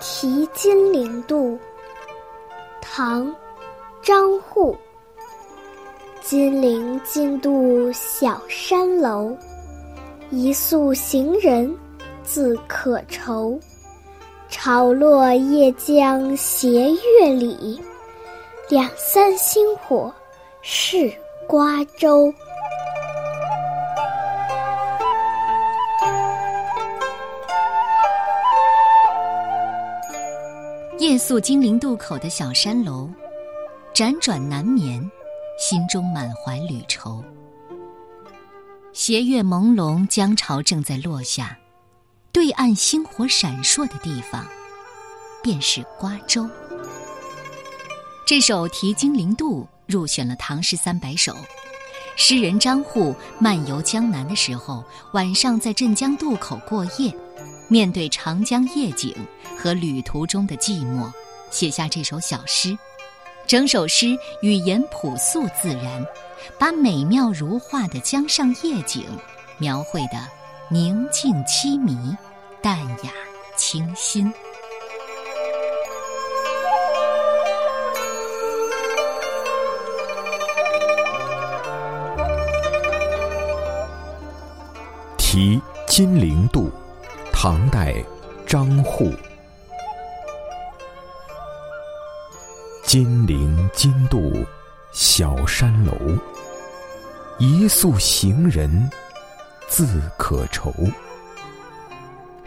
题金陵渡，唐·张祜。金陵津渡小山楼，一宿行人自可愁。潮落夜江斜月里，两三星火是瓜洲。夜宿金陵渡口的小山楼，辗转难眠，心中满怀旅愁。斜月朦胧，江潮正在落下，对岸星火闪烁的地方，便是瓜洲。这首《题金陵渡》入选了《唐诗三百首》。诗人张祜漫游江南的时候，晚上在镇江渡口过夜。面对长江夜景和旅途中的寂寞，写下这首小诗。整首诗语言朴素自然，把美妙如画的江上夜景描绘的宁静凄迷、淡雅清新。题金陵渡。唐代，张祜。金陵津渡小山楼，一宿行人自可愁。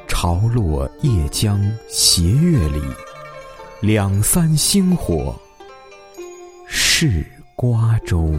潮落夜江斜月里，两三星火是瓜洲。